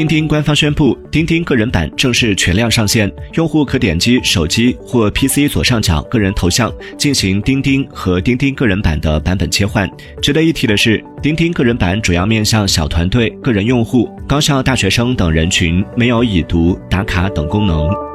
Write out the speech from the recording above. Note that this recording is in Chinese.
钉钉官方宣布钉钉个人版正式全量上线用户可点击手机或 pc 左上角个人头像进行钉钉和钉钉个人版的版本切换值得一提的是钉钉个人版主要面向小团队个人用户高校大学生等人群没有已读打卡等功能。